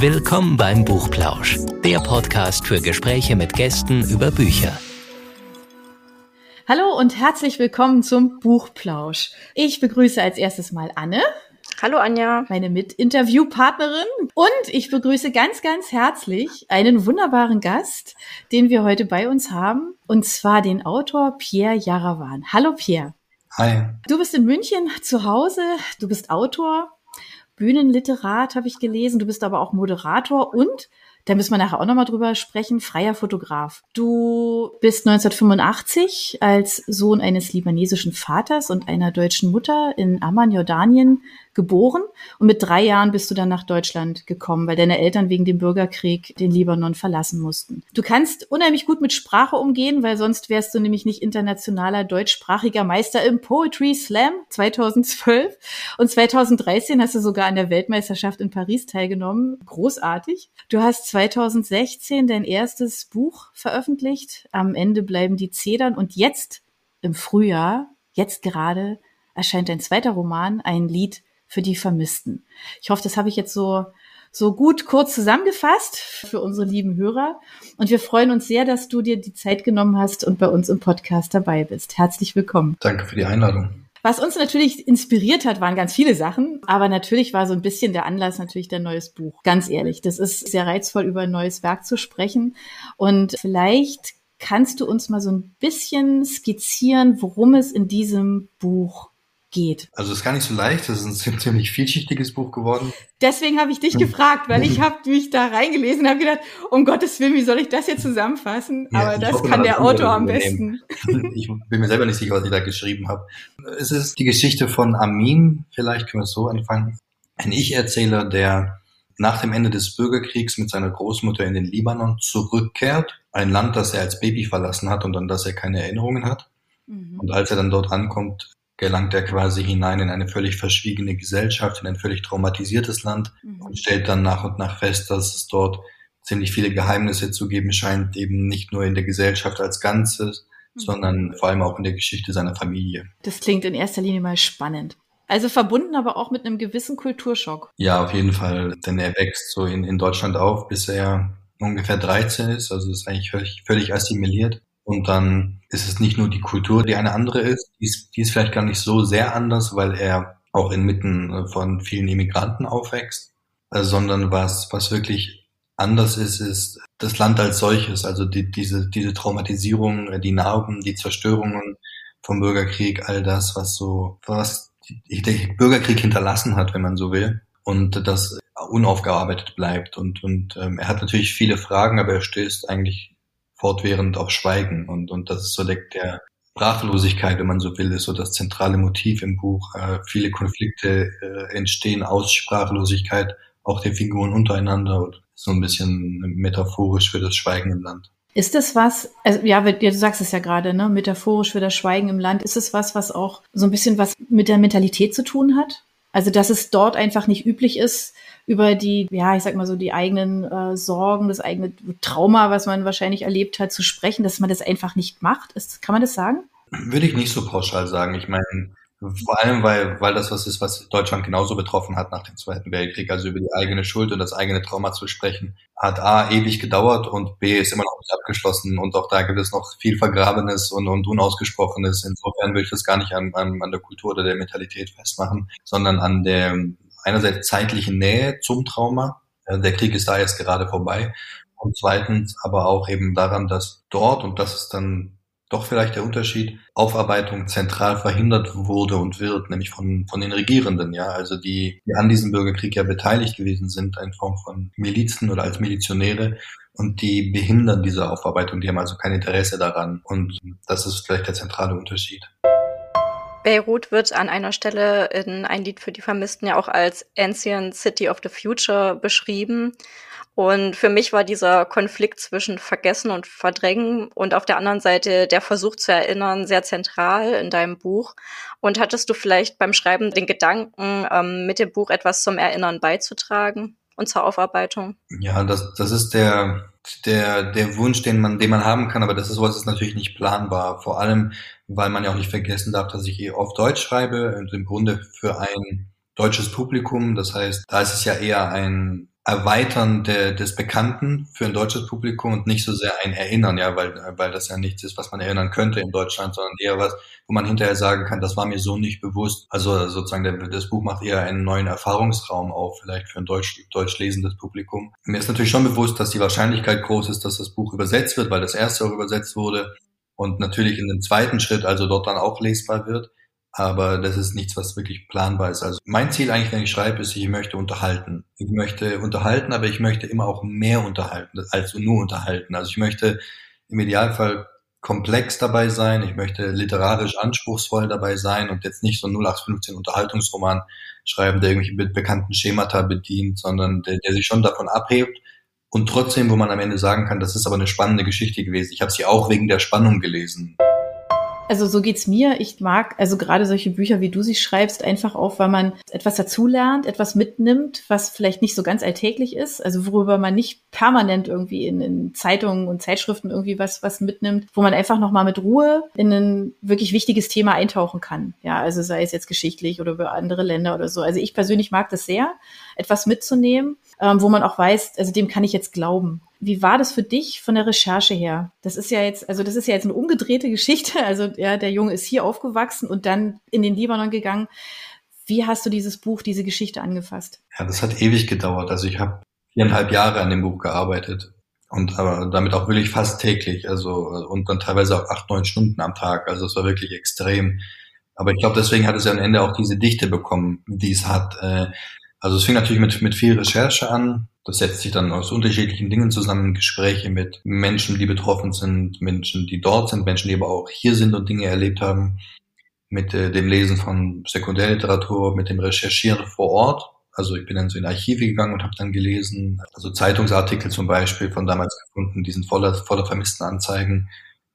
Willkommen beim Buchplausch, der Podcast für Gespräche mit Gästen über Bücher. Hallo und herzlich willkommen zum Buchplausch. Ich begrüße als erstes mal Anne. Hallo Anja. Meine Mitinterviewpartnerin. Und ich begrüße ganz, ganz herzlich einen wunderbaren Gast, den wir heute bei uns haben. Und zwar den Autor Pierre Jarawan. Hallo Pierre. Hi. Du bist in München zu Hause. Du bist Autor Bühnenliterat habe ich gelesen, du bist aber auch Moderator und da müssen wir nachher auch nochmal drüber sprechen, freier Fotograf. Du bist 1985 als Sohn eines libanesischen Vaters und einer deutschen Mutter in Amman, Jordanien, geboren und mit drei Jahren bist du dann nach Deutschland gekommen, weil deine Eltern wegen dem Bürgerkrieg den Libanon verlassen mussten. Du kannst unheimlich gut mit Sprache umgehen, weil sonst wärst du nämlich nicht internationaler deutschsprachiger Meister im Poetry Slam 2012 und 2013 hast du sogar an der Weltmeisterschaft in Paris teilgenommen. Großartig. Du hast 2016 dein erstes Buch veröffentlicht. Am Ende bleiben die Zedern und jetzt im Frühjahr, jetzt gerade erscheint dein zweiter Roman, ein Lied für die Vermissten. Ich hoffe, das habe ich jetzt so so gut kurz zusammengefasst für unsere lieben Hörer. Und wir freuen uns sehr, dass du dir die Zeit genommen hast und bei uns im Podcast dabei bist. Herzlich willkommen. Danke für die Einladung. Was uns natürlich inspiriert hat, waren ganz viele Sachen, aber natürlich war so ein bisschen der Anlass natürlich dein neues Buch. Ganz ehrlich, das ist sehr reizvoll, über ein neues Werk zu sprechen. Und vielleicht kannst du uns mal so ein bisschen skizzieren, worum es in diesem Buch geht. Also es ist gar nicht so leicht, das ist ein ziemlich vielschichtiges Buch geworden. Deswegen habe ich dich gefragt, weil ich habe mich da reingelesen und habe gedacht, um Gottes Willen, wie soll ich das jetzt zusammenfassen? Ja, Aber das hoffe, kann der Autor am besten. Ich bin mir selber nicht sicher, was ich da geschrieben habe. Es ist die Geschichte von Amin, vielleicht können wir es so anfangen. Ein Ich-Erzähler, der nach dem Ende des Bürgerkriegs mit seiner Großmutter in den Libanon zurückkehrt. Ein Land, das er als Baby verlassen hat und an das er keine Erinnerungen hat. Mhm. Und als er dann dort ankommt, gelangt er quasi hinein in eine völlig verschwiegene Gesellschaft, in ein völlig traumatisiertes Land mhm. und stellt dann nach und nach fest, dass es dort ziemlich viele Geheimnisse zu geben scheint, eben nicht nur in der Gesellschaft als Ganzes, mhm. sondern vor allem auch in der Geschichte seiner Familie. Das klingt in erster Linie mal spannend. Also verbunden aber auch mit einem gewissen Kulturschock. Ja, auf jeden Fall, denn er wächst so in, in Deutschland auf, bis er ungefähr 13 ist, also ist eigentlich völlig, völlig assimiliert. Und dann ist es nicht nur die Kultur, die eine andere ist, die ist, die ist vielleicht gar nicht so sehr anders, weil er auch inmitten äh, von vielen Immigranten aufwächst, äh, sondern was, was wirklich anders ist, ist das Land als solches, also die, diese, diese Traumatisierung, äh, die Narben, die Zerstörungen vom Bürgerkrieg, all das, was so, was der Bürgerkrieg hinterlassen hat, wenn man so will, und das unaufgearbeitet bleibt. Und, und ähm, er hat natürlich viele Fragen, aber er stößt eigentlich fortwährend auf Schweigen. Und, und das ist so der, der Sprachlosigkeit, wenn man so will, ist so das zentrale Motiv im Buch. Äh, viele Konflikte äh, entstehen aus Sprachlosigkeit, auch der Figuren untereinander und so ein bisschen metaphorisch für das Schweigen im Land. Ist das was, also ja, du sagst es ja gerade, ne, metaphorisch für das Schweigen im Land, ist es was, was auch so ein bisschen was mit der Mentalität zu tun hat? Also, dass es dort einfach nicht üblich ist, über die, ja, ich sag mal so, die eigenen äh, Sorgen, das eigene Trauma, was man wahrscheinlich erlebt hat, zu sprechen, dass man das einfach nicht macht. Ist, kann man das sagen? Würde ich nicht so pauschal sagen. Ich meine, vor allem, weil, weil das was ist, was Deutschland genauso betroffen hat nach dem Zweiten Weltkrieg. Also über die eigene Schuld und das eigene Trauma zu sprechen, hat A, ewig gedauert und B, ist immer noch nicht abgeschlossen und auch da gibt es noch viel Vergrabenes und, und Unausgesprochenes. Insofern will ich das gar nicht an, an, an der Kultur oder der Mentalität festmachen, sondern an der einerseits zeitlichen Nähe zum Trauma. Der Krieg ist da jetzt gerade vorbei. Und zweitens aber auch eben daran, dass dort, und das ist dann doch vielleicht der Unterschied, Aufarbeitung zentral verhindert wurde und wird, nämlich von, von den Regierenden, ja, also die, die an diesem Bürgerkrieg ja beteiligt gewesen sind, in Form von Milizen oder als Milizionäre und die behindern diese Aufarbeitung, die haben also kein Interesse daran und das ist vielleicht der zentrale Unterschied. Beirut wird an einer Stelle in ein Lied für die Vermissten ja auch als Ancient City of the Future beschrieben. Und für mich war dieser Konflikt zwischen Vergessen und Verdrängen und auf der anderen Seite der Versuch zu erinnern sehr zentral in deinem Buch. Und hattest du vielleicht beim Schreiben den Gedanken, ähm, mit dem Buch etwas zum Erinnern beizutragen und zur Aufarbeitung? Ja, das, das ist der, der, der Wunsch, den man, den man haben kann, aber das ist sowas ist natürlich nicht planbar. Vor allem, weil man ja auch nicht vergessen darf, dass ich auf Deutsch schreibe und im Grunde für ein deutsches Publikum. Das heißt, da ist es ja eher ein Erweitern der, des Bekannten für ein deutsches Publikum und nicht so sehr ein Erinnern, ja, weil, weil das ja nichts ist, was man erinnern könnte in Deutschland, sondern eher was, wo man hinterher sagen kann, das war mir so nicht bewusst. Also sozusagen der, das Buch macht eher einen neuen Erfahrungsraum auf, vielleicht für ein deutsch, deutsch lesendes Publikum. Mir ist natürlich schon bewusst, dass die Wahrscheinlichkeit groß ist, dass das Buch übersetzt wird, weil das erste auch übersetzt wurde und natürlich in dem zweiten Schritt also dort dann auch lesbar wird aber das ist nichts, was wirklich planbar ist. Also mein Ziel eigentlich, wenn ich schreibe, ist, ich möchte unterhalten. Ich möchte unterhalten, aber ich möchte immer auch mehr unterhalten als nur unterhalten. Also ich möchte im Idealfall komplex dabei sein, ich möchte literarisch anspruchsvoll dabei sein und jetzt nicht so 0815 Unterhaltungsroman schreiben, der irgendwelche bekannten Schemata bedient, sondern der, der sich schon davon abhebt und trotzdem, wo man am Ende sagen kann, das ist aber eine spannende Geschichte gewesen. Ich habe sie auch wegen der Spannung gelesen. Also so geht's mir. Ich mag also gerade solche Bücher, wie du sie schreibst, einfach auch, weil man etwas dazulernt, etwas mitnimmt, was vielleicht nicht so ganz alltäglich ist, also worüber man nicht permanent irgendwie in, in Zeitungen und Zeitschriften irgendwie was was mitnimmt, wo man einfach noch mal mit Ruhe in ein wirklich wichtiges Thema eintauchen kann. Ja, also sei es jetzt geschichtlich oder über andere Länder oder so. Also ich persönlich mag das sehr, etwas mitzunehmen, ähm, wo man auch weiß, also dem kann ich jetzt glauben. Wie war das für dich von der Recherche her? Das ist ja jetzt, also das ist ja jetzt eine umgedrehte Geschichte. Also ja, der Junge ist hier aufgewachsen und dann in den Libanon gegangen. Wie hast du dieses Buch, diese Geschichte angefasst? Ja, das hat ewig gedauert. Also ich habe viereinhalb Jahre an dem Buch gearbeitet und aber damit auch wirklich fast täglich. Also und dann teilweise auch acht, neun Stunden am Tag. Also es war wirklich extrem. Aber ich glaube, deswegen hat es ja am Ende auch diese Dichte bekommen, die es hat. Äh, also es fing natürlich mit, mit viel Recherche an. Das setzt sich dann aus unterschiedlichen Dingen zusammen. Gespräche mit Menschen, die betroffen sind, Menschen, die dort sind, Menschen, die aber auch hier sind und Dinge erlebt haben. Mit äh, dem Lesen von Sekundärliteratur, mit dem Recherchieren vor Ort. Also ich bin dann so in Archive gegangen und habe dann gelesen, also Zeitungsartikel zum Beispiel von damals gefunden, die sind voller, voller vermissten Anzeigen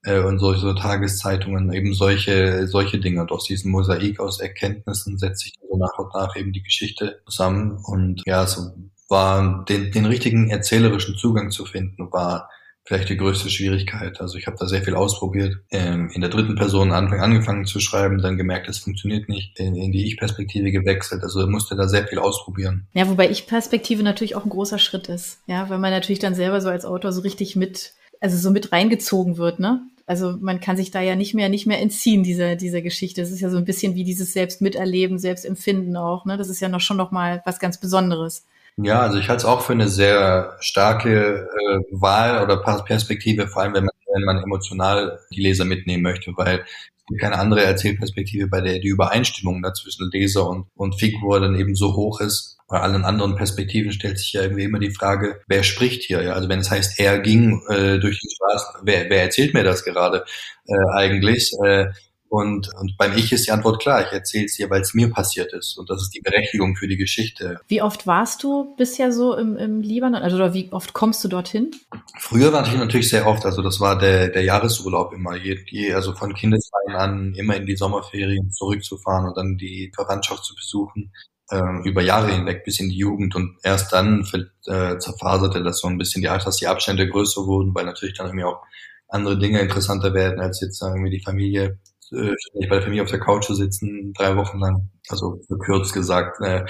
äh, und solche so Tageszeitungen, eben solche, solche Dinge. Und aus diesem Mosaik aus Erkenntnissen setzt sich so nach und nach eben die Geschichte zusammen. Und ja, so war den, den richtigen erzählerischen Zugang zu finden, war vielleicht die größte Schwierigkeit. Also ich habe da sehr viel ausprobiert. Ähm, in der dritten Person Anfang angefangen zu schreiben, dann gemerkt, es funktioniert nicht. In, in die Ich-Perspektive gewechselt. Also musste da sehr viel ausprobieren. Ja, wobei Ich-Perspektive natürlich auch ein großer Schritt ist. Ja, weil man natürlich dann selber so als Autor so richtig mit, also so mit reingezogen wird, ne? Also man kann sich da ja nicht mehr, nicht mehr entziehen, dieser, dieser Geschichte. Das ist ja so ein bisschen wie dieses Selbstmiterleben, Selbstempfinden auch, ne? Das ist ja noch schon noch mal was ganz Besonderes. Ja, also ich halte es auch für eine sehr starke äh, Wahl oder Perspektive, vor allem wenn man, wenn man emotional die Leser mitnehmen möchte, weil es gibt keine andere Erzählperspektive, bei der die Übereinstimmung dazwischen Leser und, und Figur dann eben so hoch ist. Bei allen anderen Perspektiven stellt sich ja irgendwie immer die Frage, wer spricht hier? Ja, also wenn es heißt, er ging äh, durch die Straße, wer, wer erzählt mir das gerade äh, eigentlich? Äh, und, und beim Ich ist die Antwort klar. Ich erzähle es dir, weil es mir passiert ist. Und das ist die Berechtigung für die Geschichte. Wie oft warst du bisher so im, im Libanon? Also oder wie oft kommst du dorthin? Früher war ich natürlich sehr oft. Also das war der, der Jahresurlaub immer. Je, je, also von Kindesbeinen an immer in die Sommerferien zurückzufahren und dann die Verwandtschaft zu besuchen. Ähm, über Jahre hinweg bis in die Jugend und erst dann äh, zerfaserte das so ein bisschen die Art, dass die Abstände größer wurden, weil natürlich dann irgendwie auch andere Dinge interessanter werden als jetzt irgendwie die Familie äh, ständig bei der Familie auf der Couch zu sitzen, drei Wochen lang, also verkürzt gesagt. Äh,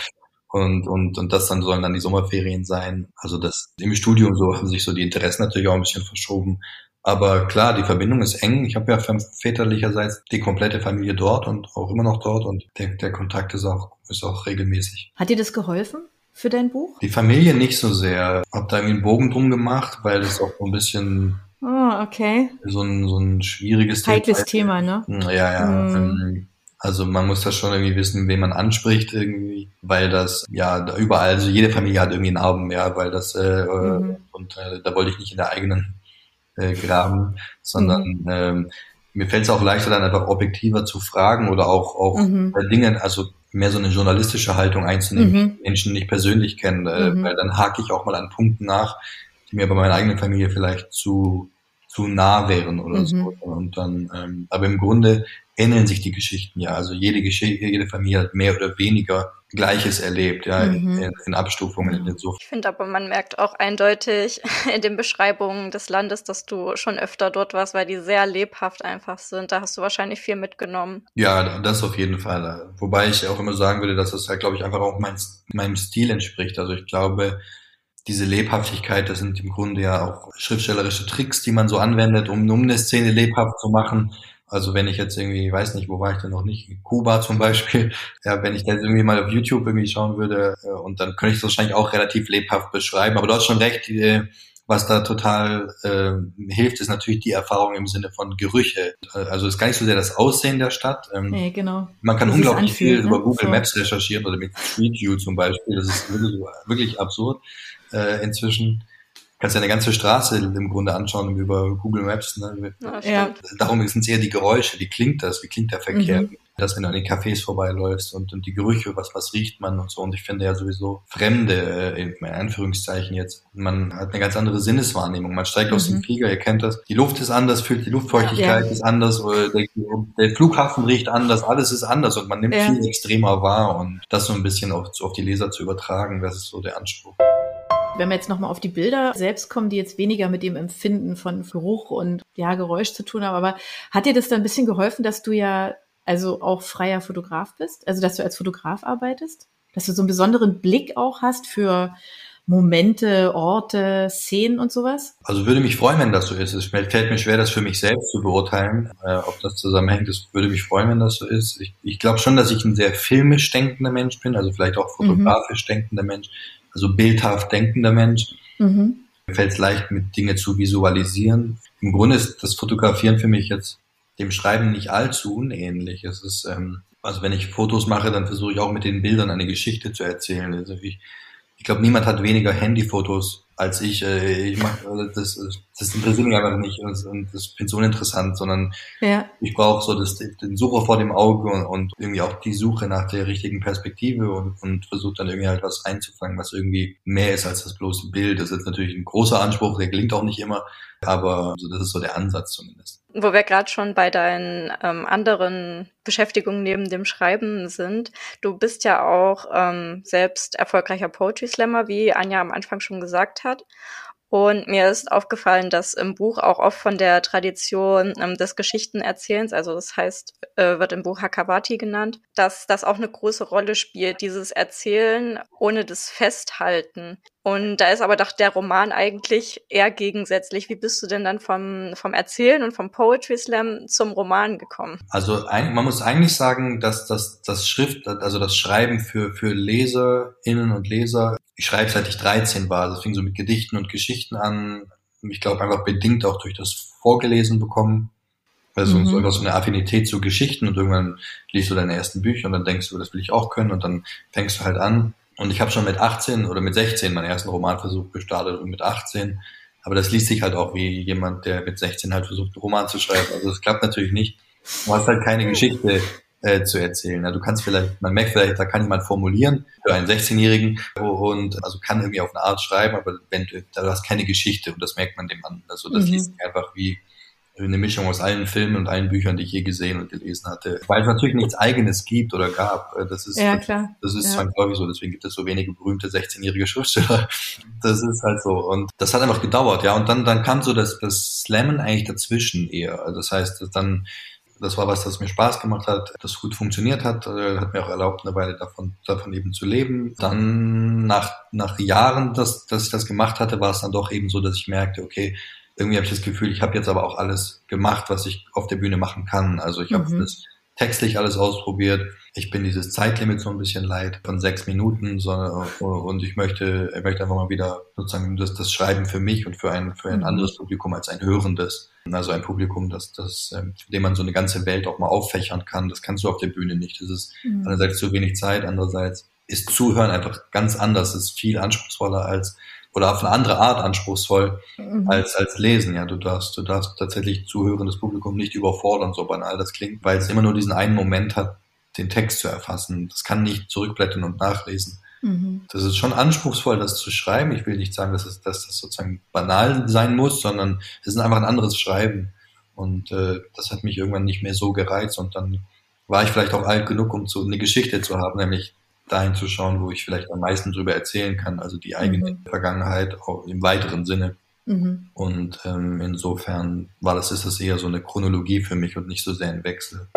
und, und, und das dann sollen dann die Sommerferien sein. Also das im Studium so haben sich so die Interessen natürlich auch ein bisschen verschoben. Aber klar, die Verbindung ist eng. Ich habe ja väterlicherseits die komplette Familie dort und auch immer noch dort und der, der Kontakt ist auch, ist auch regelmäßig. Hat dir das geholfen? Für dein Buch? Die Familie nicht so sehr. Hab da irgendwie einen Bogen drum gemacht, weil das auch so ein bisschen Oh, okay. So ein, so ein schwieriges Heikles Thema, ne? Ja, ja. Mm. Also man muss das schon irgendwie wissen, wen man anspricht irgendwie, weil das ja überall, also jede Familie hat irgendwie einen Narben, ja, weil das äh, mhm. und äh, da wollte ich nicht in der eigenen äh, graben, sondern mhm. ähm, mir fällt es auch leichter, dann einfach objektiver zu fragen oder auch auch mhm. Dinge, also mehr so eine journalistische Haltung einzunehmen, mhm. Menschen nicht persönlich kennen, äh, mhm. weil dann hake ich auch mal an Punkten nach, die mir bei meiner eigenen Familie vielleicht zu zu nah wären oder mhm. so. Und dann, ähm, aber im Grunde ähneln sich die Geschichten ja. Also jede Geschichte, jede Familie hat mehr oder weniger Gleiches erlebt, ja, mhm. in, in, Abstufungen. In so. Ich finde aber, man merkt auch eindeutig in den Beschreibungen des Landes, dass du schon öfter dort warst, weil die sehr lebhaft einfach sind. Da hast du wahrscheinlich viel mitgenommen. Ja, das auf jeden Fall. Wobei ich auch immer sagen würde, dass das halt, glaube ich, einfach auch mein, meinem Stil entspricht. Also ich glaube, diese Lebhaftigkeit, das sind im Grunde ja auch schriftstellerische Tricks, die man so anwendet, um, um eine Szene lebhaft zu machen. Also wenn ich jetzt irgendwie, weiß nicht, wo war ich denn noch nicht, in Kuba zum Beispiel, ja, wenn ich da irgendwie mal auf YouTube irgendwie schauen würde, äh, und dann könnte ich es wahrscheinlich auch relativ lebhaft beschreiben. Aber du hast schon recht, die, was da total äh, hilft, ist natürlich die Erfahrung im Sinne von Gerüche. Also es ist gar nicht so sehr das Aussehen der Stadt. Ähm, nee, genau. Man kann das unglaublich viel ne? über Google so. Maps recherchieren oder mit Street View zum Beispiel. Das ist wirklich, wirklich absurd äh, inzwischen kannst ja eine ganze Straße im Grunde anschauen über Google Maps. Ne? Ja, Darum sind es eher die Geräusche, wie klingt das, wie klingt der Verkehr, mhm. dass wenn du an den Cafés vorbeiläufst und, und die Gerüche, was, was riecht man und so. Und ich finde ja sowieso Fremde, äh, in Anführungszeichen jetzt, man hat eine ganz andere Sinneswahrnehmung. Man steigt mhm. aus dem mhm. Flieger, ihr kennt das. Die Luft ist anders, fühlt die Luftfeuchtigkeit ja. ist anders, oder der, der, Flughafen riecht anders, alles ist anders und man nimmt ja. viel extremer wahr und das so ein bisschen auf, auf die Leser zu übertragen, das ist so der Anspruch. Wenn wir jetzt nochmal auf die Bilder selbst kommen, die jetzt weniger mit dem Empfinden von Geruch und ja, Geräusch zu tun haben, aber hat dir das dann ein bisschen geholfen, dass du ja also auch freier Fotograf bist? Also, dass du als Fotograf arbeitest? Dass du so einen besonderen Blick auch hast für Momente, Orte, Szenen und sowas? Also würde mich freuen, wenn das so ist. Es fällt mir schwer, das für mich selbst zu beurteilen, äh, ob das zusammenhängt. Es würde mich freuen, wenn das so ist. Ich, ich glaube schon, dass ich ein sehr filmisch denkender Mensch bin, also vielleicht auch mhm. fotografisch mhm. denkender Mensch also bildhaft denkender Mensch. Mhm. Mir fällt es leicht, mit Dinge zu visualisieren. Im Grunde ist das Fotografieren für mich jetzt dem Schreiben nicht allzu unähnlich. Es ist, ähm, also wenn ich Fotos mache, dann versuche ich auch mit den Bildern eine Geschichte zu erzählen. Also ich, ich glaube, niemand hat weniger Handyfotos als ich. Äh, ich mach, also das, das interessiert mich einfach nicht und, und das finde ich so uninteressant, sondern ja. ich brauche so das, den Sucher vor dem Auge und, und irgendwie auch die Suche nach der richtigen Perspektive und, und versuche dann irgendwie halt was einzufangen, was irgendwie mehr ist als das bloße Bild. Das ist jetzt natürlich ein großer Anspruch, der gelingt auch nicht immer, aber also das ist so der Ansatz zumindest. Wo wir gerade schon bei deinen ähm, anderen Beschäftigungen neben dem Schreiben sind, du bist ja auch ähm, selbst erfolgreicher Poetry Slammer, wie Anja am Anfang schon gesagt hat. Und mir ist aufgefallen, dass im Buch auch oft von der Tradition ähm, des Geschichtenerzählens, also das heißt, äh, wird im Buch Hakawati genannt, dass das auch eine große Rolle spielt, dieses Erzählen ohne das Festhalten. Und da ist aber doch der Roman eigentlich eher gegensätzlich. Wie bist du denn dann vom, vom Erzählen und vom Poetry Slam zum Roman gekommen? Also ein, man muss eigentlich sagen, dass das, das Schrift, also das Schreiben für, für Leserinnen und Leser ich schreibe seit ich 13 war. Das fing so mit Gedichten und Geschichten an. Ich glaube einfach bedingt auch durch das Vorgelesen bekommen. Also mhm. so, so eine Affinität zu Geschichten und irgendwann liest du deine ersten Bücher und dann denkst du, das will ich auch können und dann fängst du halt an. Und ich habe schon mit 18 oder mit 16 meinen ersten Romanversuch gestartet und mit 18. Aber das liest sich halt auch wie jemand, der mit 16 halt versucht, einen Roman zu schreiben. Also das klappt natürlich nicht. Du hast halt keine Geschichte äh, zu erzählen. Ja, du kannst vielleicht, man merkt vielleicht, da kann jemand formulieren für einen 16-Jährigen und also kann irgendwie auf eine Art schreiben, aber wenn du, da hast keine Geschichte und das merkt man dem an. Also das mhm. liest einfach wie eine Mischung aus allen Filmen und allen Büchern, die ich je gesehen und gelesen hatte. Weil es natürlich nichts eigenes gibt oder gab. Das ist, ja, klar. Das ist ja. zwangsläufig so. Deswegen gibt es so wenige berühmte 16-jährige Schriftsteller. Das ist halt so. Und das hat einfach gedauert, ja. Und dann, dann kam so das, das Slammen eigentlich dazwischen eher. Also das heißt, dann, das war was, das mir Spaß gemacht hat, das gut funktioniert hat, äh, hat mir auch erlaubt, eine Weile davon, davon eben zu leben. Dann nach, nach Jahren, dass, dass ich das gemacht hatte, war es dann doch eben so, dass ich merkte, okay, irgendwie habe ich das Gefühl, ich habe jetzt aber auch alles gemacht, was ich auf der Bühne machen kann. Also ich habe mhm. das textlich alles ausprobiert. Ich bin dieses Zeitlimit so ein bisschen leid von sechs Minuten, sondern, und ich möchte, ich möchte einfach mal wieder sozusagen das, das Schreiben für mich und für ein, für ein mhm. anderes Publikum als ein hörendes. Also ein Publikum, das, das, ähm, dem man so eine ganze Welt auch mal auffächern kann. Das kannst du auf der Bühne nicht. Das ist mhm. einerseits zu wenig Zeit, andererseits ist Zuhören einfach ganz anders, ist viel anspruchsvoller als oder auf eine andere Art anspruchsvoll mhm. als, als Lesen. Ja, du darfst, du darfst tatsächlich zuhörendes Publikum nicht überfordern, so banal das klingt, weil es immer nur diesen einen Moment hat, den Text zu erfassen. Das kann nicht zurückblättern und nachlesen. Mhm. Das ist schon anspruchsvoll, das zu schreiben. Ich will nicht sagen, dass, es, dass das sozusagen banal sein muss, sondern es ist einfach ein anderes Schreiben. Und äh, das hat mich irgendwann nicht mehr so gereizt und dann war ich vielleicht auch alt genug, um so eine Geschichte zu haben, nämlich dahin zu schauen, wo ich vielleicht am meisten drüber erzählen kann, also die eigene mhm. Vergangenheit auch im weiteren Sinne. Mhm. Und ähm, insofern war das, ist das eher so eine Chronologie für mich und nicht so sehr ein Wechsel.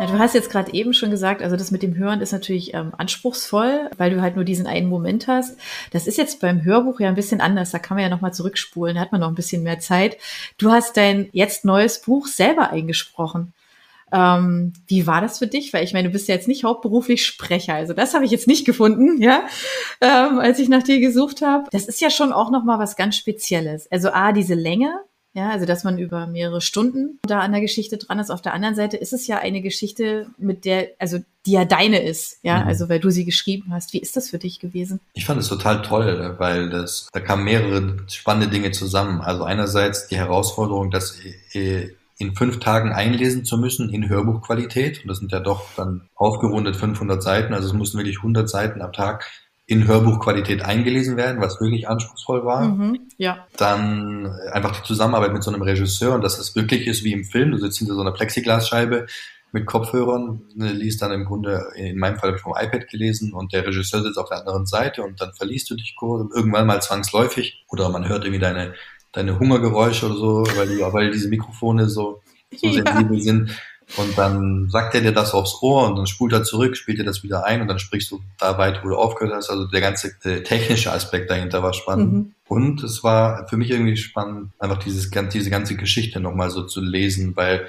Na, du hast jetzt gerade eben schon gesagt, also das mit dem Hören ist natürlich ähm, anspruchsvoll, weil du halt nur diesen einen Moment hast. Das ist jetzt beim Hörbuch ja ein bisschen anders. Da kann man ja nochmal zurückspulen, da hat man noch ein bisschen mehr Zeit. Du hast dein jetzt neues Buch selber eingesprochen. Ähm, wie war das für dich? Weil ich meine, du bist ja jetzt nicht hauptberuflich Sprecher. Also das habe ich jetzt nicht gefunden, ja, ähm, als ich nach dir gesucht habe. Das ist ja schon auch nochmal was ganz Spezielles. Also A, diese Länge, ja, also dass man über mehrere Stunden da an der Geschichte dran ist. Auf der anderen Seite ist es ja eine Geschichte, mit der, also die ja deine ist, ja, mhm. also weil du sie geschrieben hast. Wie ist das für dich gewesen? Ich fand es total toll, weil das, da kamen mehrere spannende Dinge zusammen. Also einerseits die Herausforderung, dass in fünf Tagen einlesen zu müssen in Hörbuchqualität. Und das sind ja doch dann aufgerundet 500 Seiten. Also es mussten wirklich 100 Seiten am Tag in Hörbuchqualität eingelesen werden, was wirklich anspruchsvoll war. Mhm, ja. Dann einfach die Zusammenarbeit mit so einem Regisseur und dass es wirklich ist wie im Film. Du sitzt hinter so einer Plexiglasscheibe mit Kopfhörern, ne, liest dann im Grunde, in meinem Fall vom iPad gelesen und der Regisseur sitzt auf der anderen Seite und dann verliest du dich kurz, irgendwann mal zwangsläufig oder man hört irgendwie deine, deine Hungergeräusche oder so, weil, die, weil diese Mikrofone so, so ja. sensibel sind. Und dann sagt er dir das aufs Ohr und dann spult er zurück, spielt dir das wieder ein und dann sprichst du da weiter, wo du aufgehört hast. Also der ganze der technische Aspekt dahinter war spannend. Mhm. Und es war für mich irgendwie spannend, einfach dieses, diese ganze Geschichte nochmal so zu lesen, weil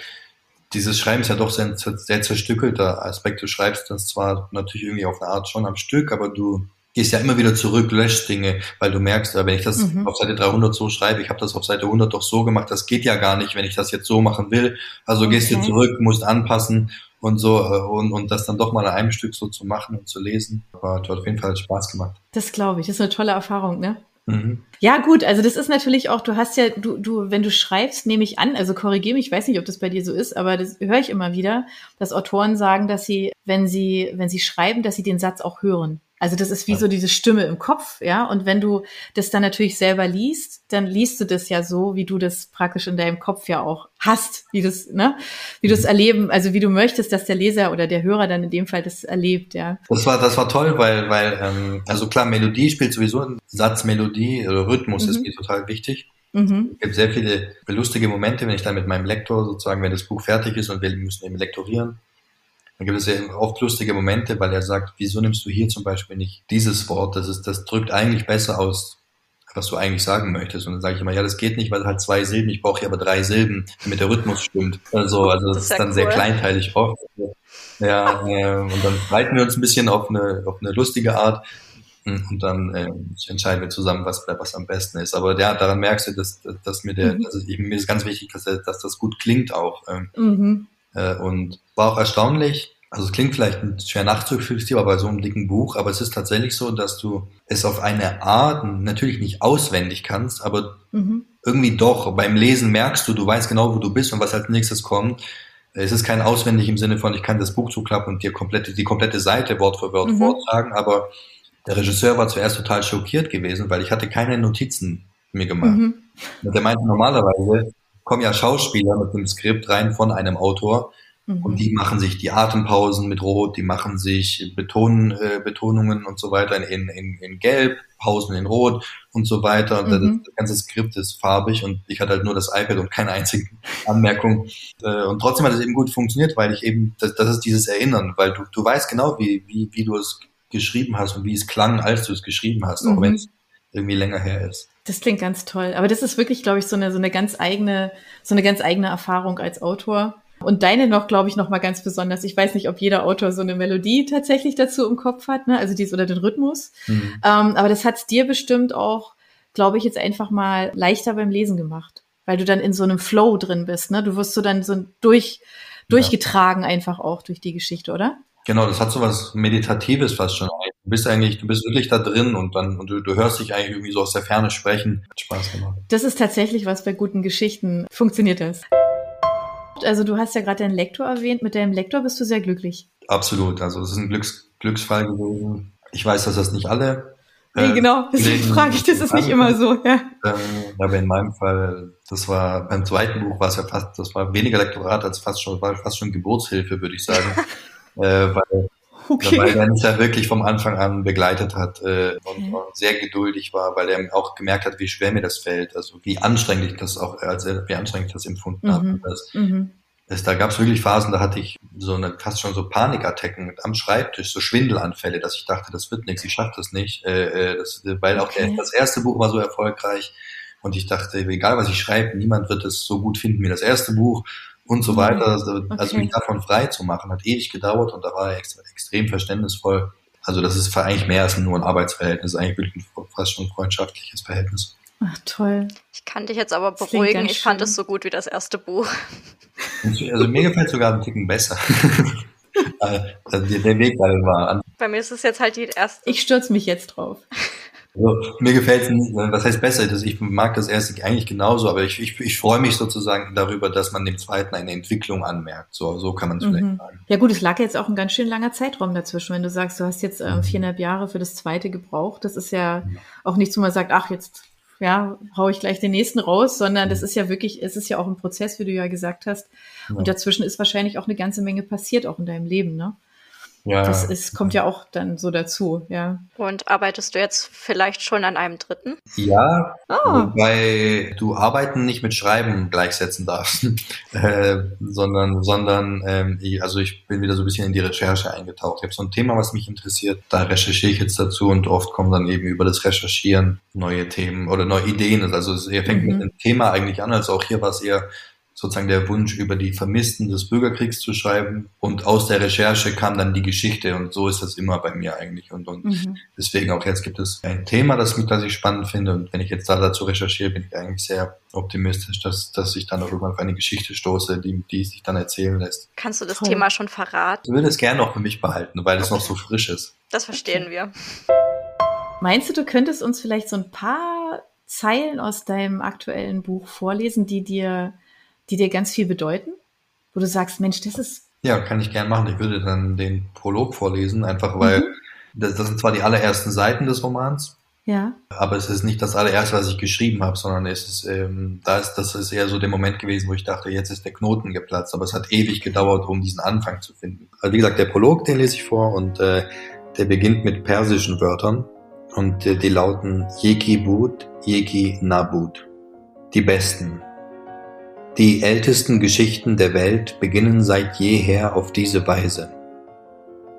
dieses Schreiben ist ja doch sehr, sehr zerstückelter Aspekt. Du schreibst das zwar natürlich irgendwie auf eine Art schon am Stück, aber du gehst ja immer wieder zurück, löscht Dinge, weil du merkst, wenn ich das mhm. auf Seite 300 so schreibe, ich habe das auf Seite 100 doch so gemacht, das geht ja gar nicht, wenn ich das jetzt so machen will. Also okay. gehst du zurück, musst anpassen und so äh, und, und das dann doch mal in einem Stück so zu machen und zu lesen, war, hat auf jeden Fall Spaß gemacht. Das glaube ich, das ist eine tolle Erfahrung, ne? Mhm. Ja, gut, also das ist natürlich auch, du hast ja, du, du, wenn du schreibst, nehme ich an, also korrigiere mich, ich weiß nicht, ob das bei dir so ist, aber das höre ich immer wieder, dass Autoren sagen, dass sie, wenn sie, wenn sie schreiben, dass sie den Satz auch hören. Also das ist wie so diese Stimme im Kopf, ja. Und wenn du das dann natürlich selber liest, dann liest du das ja so, wie du das praktisch in deinem Kopf ja auch hast, wie das, ne, wie du es mhm. erleben, also wie du möchtest, dass der Leser oder der Hörer dann in dem Fall das erlebt, ja. Das war, das war toll, weil, weil, ähm, also klar, Melodie spielt sowieso ein Satz, Melodie oder Rhythmus mhm. ist mir total wichtig. Mhm. Es gibt sehr viele lustige Momente, wenn ich dann mit meinem Lektor sozusagen, wenn das Buch fertig ist und wir müssen eben lektorieren, dann gibt es ja oft lustige Momente, weil er sagt, wieso nimmst du hier zum Beispiel nicht dieses Wort? Das ist, das drückt eigentlich besser aus, was du eigentlich sagen möchtest. Und dann sage ich immer, ja, das geht nicht, weil es halt zwei Silben, ich brauche hier aber drei Silben, damit der Rhythmus stimmt. Also, also das, das ist, dann cool. sehr kleinteilig oft. Ja, äh, und dann streiten wir uns ein bisschen auf eine, auf eine lustige Art. Und dann äh, entscheiden wir zusammen, was, was am besten ist. Aber ja, daran merkst du, dass, dass mir der, mhm. also mir ist ganz wichtig, dass, dass das gut klingt auch. Ähm, mhm. Äh, und war auch erstaunlich, also es klingt vielleicht schwer nachzuvollziehen, aber bei so einem dicken Buch, aber es ist tatsächlich so, dass du es auf eine Art natürlich nicht auswendig kannst, aber mhm. irgendwie doch. Beim Lesen merkst du, du weißt genau, wo du bist und was als nächstes kommt. Es ist kein auswendig im Sinne von, ich kann das Buch zuklappen und dir komplette, die komplette Seite Wort für Wort mhm. vortragen, aber der Regisseur war zuerst total schockiert gewesen, weil ich hatte keine Notizen mir gemacht. Mhm. Und der meinte normalerweise, kommen ja Schauspieler mit einem Skript rein von einem Autor mhm. und die machen sich die Atempausen mit Rot, die machen sich Beton, äh, Betonungen und so weiter in, in, in Gelb, Pausen in Rot und so weiter. Und mhm. das, ganze Skript ist farbig und ich hatte halt nur das iPad und keine einzige Anmerkung. Äh, und trotzdem hat es eben gut funktioniert, weil ich eben, das, das ist dieses Erinnern, weil du, du weißt genau, wie, wie, wie du es geschrieben hast und wie es klang, als du es geschrieben hast, auch mhm. wenn es irgendwie länger her ist. Das klingt ganz toll. Aber das ist wirklich, glaube ich, so eine, so eine ganz eigene, so eine ganz eigene Erfahrung als Autor. Und deine noch, glaube ich, noch mal ganz besonders. Ich weiß nicht, ob jeder Autor so eine Melodie tatsächlich dazu im Kopf hat, ne? also dies oder den Rhythmus. Mhm. Ähm, aber das hat dir bestimmt auch, glaube ich, jetzt einfach mal leichter beim Lesen gemacht, weil du dann in so einem Flow drin bist. Ne? Du wirst so dann so durch, durchgetragen ja. einfach auch durch die Geschichte, oder? Genau, das hat so was Meditatives fast schon. Du bist eigentlich, du bist wirklich da drin und dann, und du, du hörst dich eigentlich irgendwie so aus der Ferne sprechen. Hat Spaß gemacht. Das ist tatsächlich was bei guten Geschichten. Funktioniert das? Also du hast ja gerade deinen Lektor erwähnt. Mit deinem Lektor bist du sehr glücklich. Absolut. Also es ist ein Glücks, Glücksfall gewesen. Ich weiß, dass das nicht alle. Äh, nee, genau. Deswegen frage ich, das ist nicht immer so. Ja. Ähm, aber in meinem Fall, das war beim zweiten Buch war es ja fast, das war weniger Lektorat als fast schon, war fast schon Geburtshilfe, würde ich sagen. äh, weil, okay. weil er mich ja wirklich vom Anfang an begleitet hat äh, und, und, sehr geduldig war, weil er auch gemerkt hat, wie schwer mir das fällt, also wie anstrengend ich das auch, also wie anstrengend ich das empfunden mhm. habe. Das, mhm. Es, da gab es wirklich Phasen, da hatte ich so eine fast schon so Panikattacken am Schreibtisch, so Schwindelanfälle, dass ich dachte, das wird nichts, ich schaffe das nicht, äh, äh das, weil auch okay. der, das erste Buch war so erfolgreich und ich dachte, egal was ich schreibe, niemand wird es so gut finden wie das erste Buch und so weiter. Also, okay. Also mich davon frei zu machen, hat ewig gedauert und da war er extrem verständnisvoll. Also das ist eigentlich mehr als nur ein Arbeitsverhältnis, eigentlich wirklich fast schon ein freundschaftliches Verhältnis. Ach toll. Ich kann dich jetzt aber beruhigen, ich fand es so gut wie das erste Buch. Also mir gefällt sogar ein Ticken besser. also der Weg war Bei mir ist es jetzt halt die erste. Ich stürze mich jetzt drauf. Also, mir gefällt es nicht, was heißt besser? Ich mag das erste eigentlich genauso, aber ich, ich, ich freue mich sozusagen darüber, dass man dem zweiten eine Entwicklung anmerkt. So, so kann man es mhm. vielleicht sagen. Ja gut, es lag jetzt auch ein ganz schön langer Zeitraum dazwischen. Wenn du sagst, du hast jetzt äh, viereinhalb Jahre für das zweite gebraucht, das ist ja auch nicht so, man sagt, ach, jetzt ja, hau ich gleich den nächsten raus, sondern das ist ja wirklich, es ist ja auch ein Prozess, wie du ja gesagt hast. Und dazwischen ist wahrscheinlich auch eine ganze Menge passiert, auch in deinem Leben, ne? Ja. Das ist, kommt ja auch dann so dazu, ja. Und arbeitest du jetzt vielleicht schon an einem dritten? Ja, oh. weil du Arbeiten nicht mit Schreiben gleichsetzen darfst, äh, sondern, sondern ähm, ich, also ich bin wieder so ein bisschen in die Recherche eingetaucht. Ich habe so ein Thema, was mich interessiert, da recherchiere ich jetzt dazu und oft kommen dann eben über das Recherchieren neue Themen oder neue Ideen. Also es fängt mhm. mit dem Thema eigentlich an, also auch hier war es eher sozusagen der Wunsch, über die Vermissten des Bürgerkriegs zu schreiben. Und aus der Recherche kam dann die Geschichte und so ist das immer bei mir eigentlich. Und, und mhm. deswegen auch jetzt gibt es ein Thema, das, mich, das ich spannend finde. Und wenn ich jetzt da dazu recherchiere, bin ich eigentlich sehr optimistisch, dass, dass ich dann auch irgendwann auf eine Geschichte stoße, die, die sich dann erzählen lässt. Kannst du das Toll. Thema schon verraten? Ich würde es gerne auch für mich behalten, weil es noch so frisch ist. Das verstehen wir. Meinst du, du könntest uns vielleicht so ein paar Zeilen aus deinem aktuellen Buch vorlesen, die dir die dir ganz viel bedeuten? Wo du sagst, Mensch, das ist. Ja, kann ich gern machen. Ich würde dann den Prolog vorlesen, einfach weil mhm. das, das sind zwar die allerersten Seiten des Romans, ja. Aber es ist nicht das allererste, was ich geschrieben habe, sondern es ist, ähm, da ist, das ist eher so der Moment gewesen, wo ich dachte, jetzt ist der Knoten geplatzt. Aber es hat ewig gedauert, um diesen Anfang zu finden. Also wie gesagt, der Prolog, den lese ich vor und äh, der beginnt mit persischen Wörtern und äh, die lauten Yeki Bud, Yeki Nabut. Die besten, die ältesten Geschichten der Welt beginnen seit jeher auf diese Weise.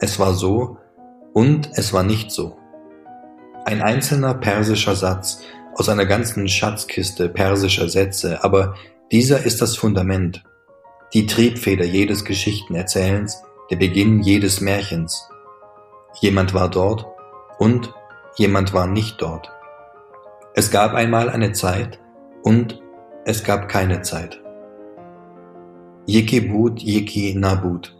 Es war so und es war nicht so. Ein einzelner persischer Satz aus einer ganzen Schatzkiste persischer Sätze, aber dieser ist das Fundament, die Triebfeder jedes Geschichtenerzählens, der Beginn jedes Märchens. Jemand war dort und jemand war nicht dort. Es gab einmal eine Zeit und es gab keine Zeit. Yekibut Yeki Nabut.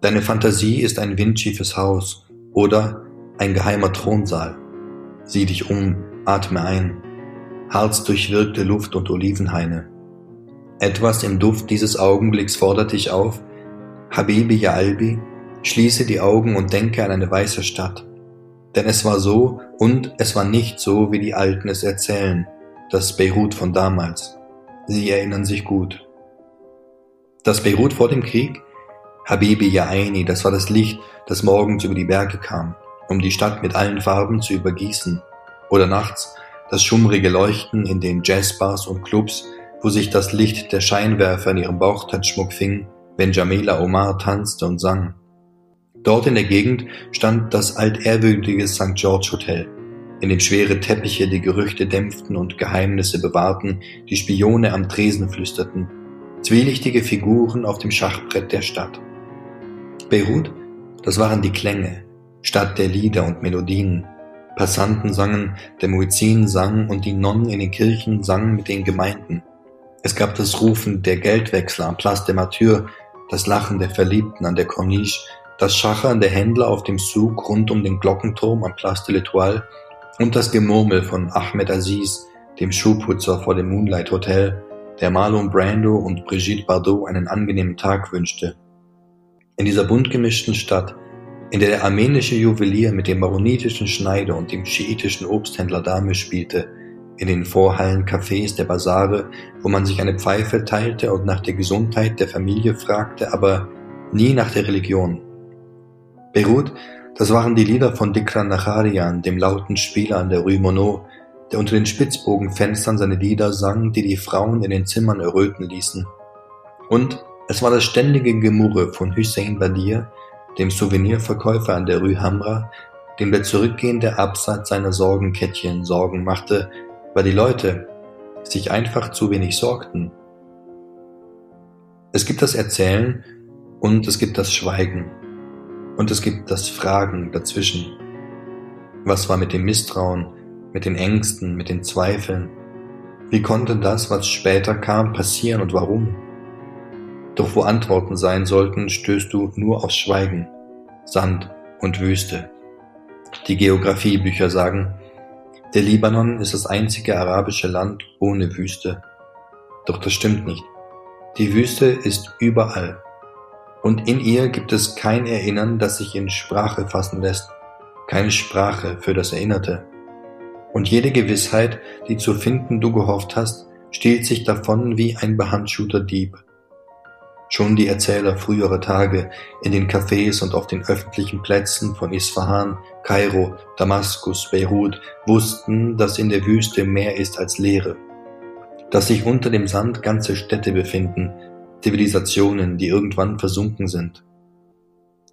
Deine Fantasie ist ein windschiefes Haus oder ein geheimer Thronsaal. Sieh dich um, atme ein. Harzdurchwirkte Luft und Olivenhaine. Etwas im Duft dieses Augenblicks fordert dich auf. Habibi ya schließe die Augen und denke an eine weiße Stadt. Denn es war so und es war nicht so, wie die Alten es erzählen, das Beirut von damals. Sie erinnern sich gut. Das Beirut vor dem Krieg? Habibi ya Aini, das war das Licht, das morgens über die Berge kam, um die Stadt mit allen Farben zu übergießen. Oder nachts das schummrige Leuchten in den Jazzbars und Clubs, wo sich das Licht der Scheinwerfer in ihrem Bauchtanzschmuck fing, wenn Jamila Omar tanzte und sang. Dort in der Gegend stand das altehrwürdige St. George Hotel, in dem schwere Teppiche die Gerüchte dämpften und Geheimnisse bewahrten, die Spione am Tresen flüsterten Zwielichtige Figuren auf dem Schachbrett der Stadt. Beirut, das waren die Klänge, Stadt der Lieder und Melodien. Passanten sangen, der Muezzin sang und die Nonnen in den Kirchen sangen mit den Gemeinden. Es gab das Rufen der Geldwechsler am Place de Martyr, das Lachen der Verliebten an der Corniche, das Schachern der Händler auf dem Zug rund um den Glockenturm am Place de l'Etoile und das Gemurmel von Ahmed Aziz, dem Schuhputzer vor dem Moonlight Hotel, der Marlon Brando und Brigitte Bardot einen angenehmen Tag wünschte. In dieser bunt gemischten Stadt, in der der armenische Juwelier mit dem maronitischen Schneider und dem schiitischen Obsthändler Dame spielte, in den Vorhallen Cafés der Basare, wo man sich eine Pfeife teilte und nach der Gesundheit der Familie fragte, aber nie nach der Religion. Beirut, das waren die Lieder von Dikran Nacharian, dem lauten Spieler an der Rue Monod, der unter den Spitzbogenfenstern seine Lieder sang, die die Frauen in den Zimmern erröten ließen. Und Es war das ständige Gemurre von Hussein Badir, dem Souvenirverkäufer an der Rue Hamra, dem der zurückgehende Absatz seiner Sorgenkettchen Sorgen machte, weil die Leute sich einfach zu wenig sorgten. Es gibt das Erzählen und es gibt das Schweigen und es gibt das Fragen dazwischen. Was war mit dem Misstrauen, mit den Ängsten, mit den Zweifeln? Wie konnte das, was später kam, passieren und warum? Doch wo Antworten sein sollten, stößt du nur auf Schweigen, Sand und Wüste. Die Geographiebücher sagen, der Libanon ist das einzige arabische Land ohne Wüste. Doch das stimmt nicht. Die Wüste ist überall. Und in ihr gibt es kein Erinnern, das sich in Sprache fassen lässt, keine Sprache für das Erinnerte. Und jede Gewissheit, die zu finden du gehofft hast, stiehlt sich davon wie ein behandschuhter Dieb. Schon die Erzähler früherer Tage in den Cafés und auf den öffentlichen Plätzen von Isfahan, Kairo, Damaskus, Beirut wussten, dass in der Wüste mehr ist als Leere, dass sich unter dem Sand ganze Städte befinden, Zivilisationen, die irgendwann versunken sind.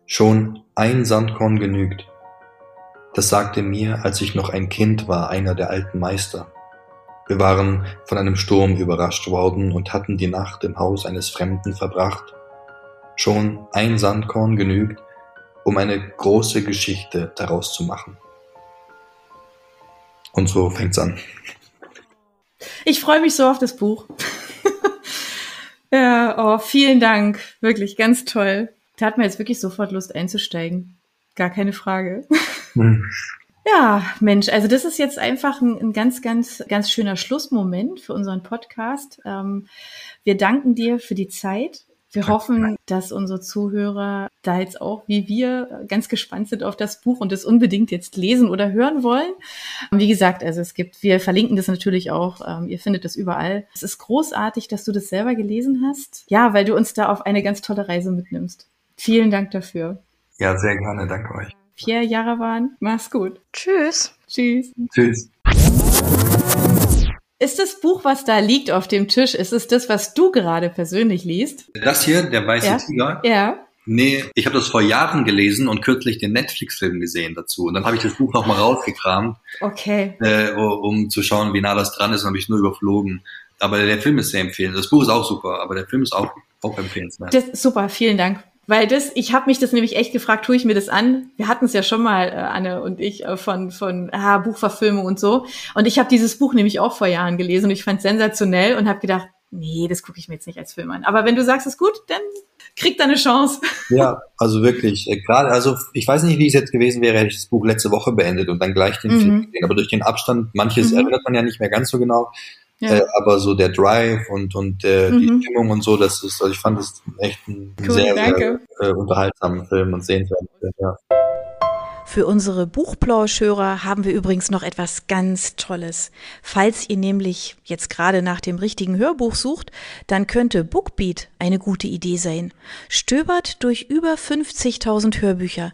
Schon ein Sandkorn genügt. Das sagte mir, als ich noch ein Kind war, einer der alten Meister. Wir waren von einem Sturm überrascht worden und hatten die Nacht im Haus eines Fremden verbracht. Schon ein Sandkorn genügt, um eine große Geschichte daraus zu machen. Und so fängt's an. Ich freue mich so auf das Buch. Ja, oh, vielen Dank. Wirklich ganz toll. Da hat mir jetzt wirklich sofort Lust einzusteigen. Gar keine Frage. Hm. Ja, Mensch, also das ist jetzt einfach ein, ein, ganz, ganz, ganz schöner Schlussmoment für unseren Podcast. Ähm, wir danken dir für die Zeit. Wir hoffen, dass unsere Zuhörer da jetzt auch wie wir ganz gespannt sind auf das Buch und es unbedingt jetzt lesen oder hören wollen. Wie gesagt, also es gibt, wir verlinken das natürlich auch. Ähm, ihr findet das überall. Es ist großartig, dass du das selber gelesen hast. Ja, weil du uns da auf eine ganz tolle Reise mitnimmst. Vielen Dank dafür. Ja, sehr gerne. Danke euch. Pierre Jarawan. Mach's gut. Tschüss. Tschüss. Tschüss. Ist das Buch, was da liegt auf dem Tisch, ist es das, was du gerade persönlich liest? Das hier, der weiße ja. Tiger? Ja. Nee, ich habe das vor Jahren gelesen und kürzlich den Netflix-Film gesehen dazu. Und dann habe ich das Buch nochmal rausgekramt, okay. äh, um zu schauen, wie nah das dran ist. Und habe ich nur überflogen. Aber der Film ist sehr empfehlenswert. Das Buch ist auch super, aber der Film ist auch, auch empfehlenswert. Das, super, vielen Dank. Weil das, ich habe mich das nämlich echt gefragt, tue ich mir das an? Wir hatten es ja schon mal, äh, Anne und ich, äh, von, von ah, Buchverfilmung und so. Und ich habe dieses Buch nämlich auch vor Jahren gelesen und ich fand es sensationell und habe gedacht, nee, das gucke ich mir jetzt nicht als Film an. Aber wenn du sagst, es ist gut, dann kriegt er eine Chance. Ja, also wirklich. Äh, gerade, also ich weiß nicht, wie es jetzt gewesen wäre, hätte ich das Buch letzte Woche beendet und dann gleich den mhm. Film gesehen. Aber durch den Abstand, manches mhm. erinnert man ja nicht mehr ganz so genau. Ja. Äh, aber so der Drive und, und äh, mhm. die Stimmung und so, das ist, also ich fand es echt ein cool, sehr, danke. sehr äh, unterhaltsamen Film und sehenswerten Film, ja. Für unsere Buchplauschhörer haben wir übrigens noch etwas ganz Tolles. Falls ihr nämlich jetzt gerade nach dem richtigen Hörbuch sucht, dann könnte Bookbeat eine gute Idee sein. Stöbert durch über 50.000 Hörbücher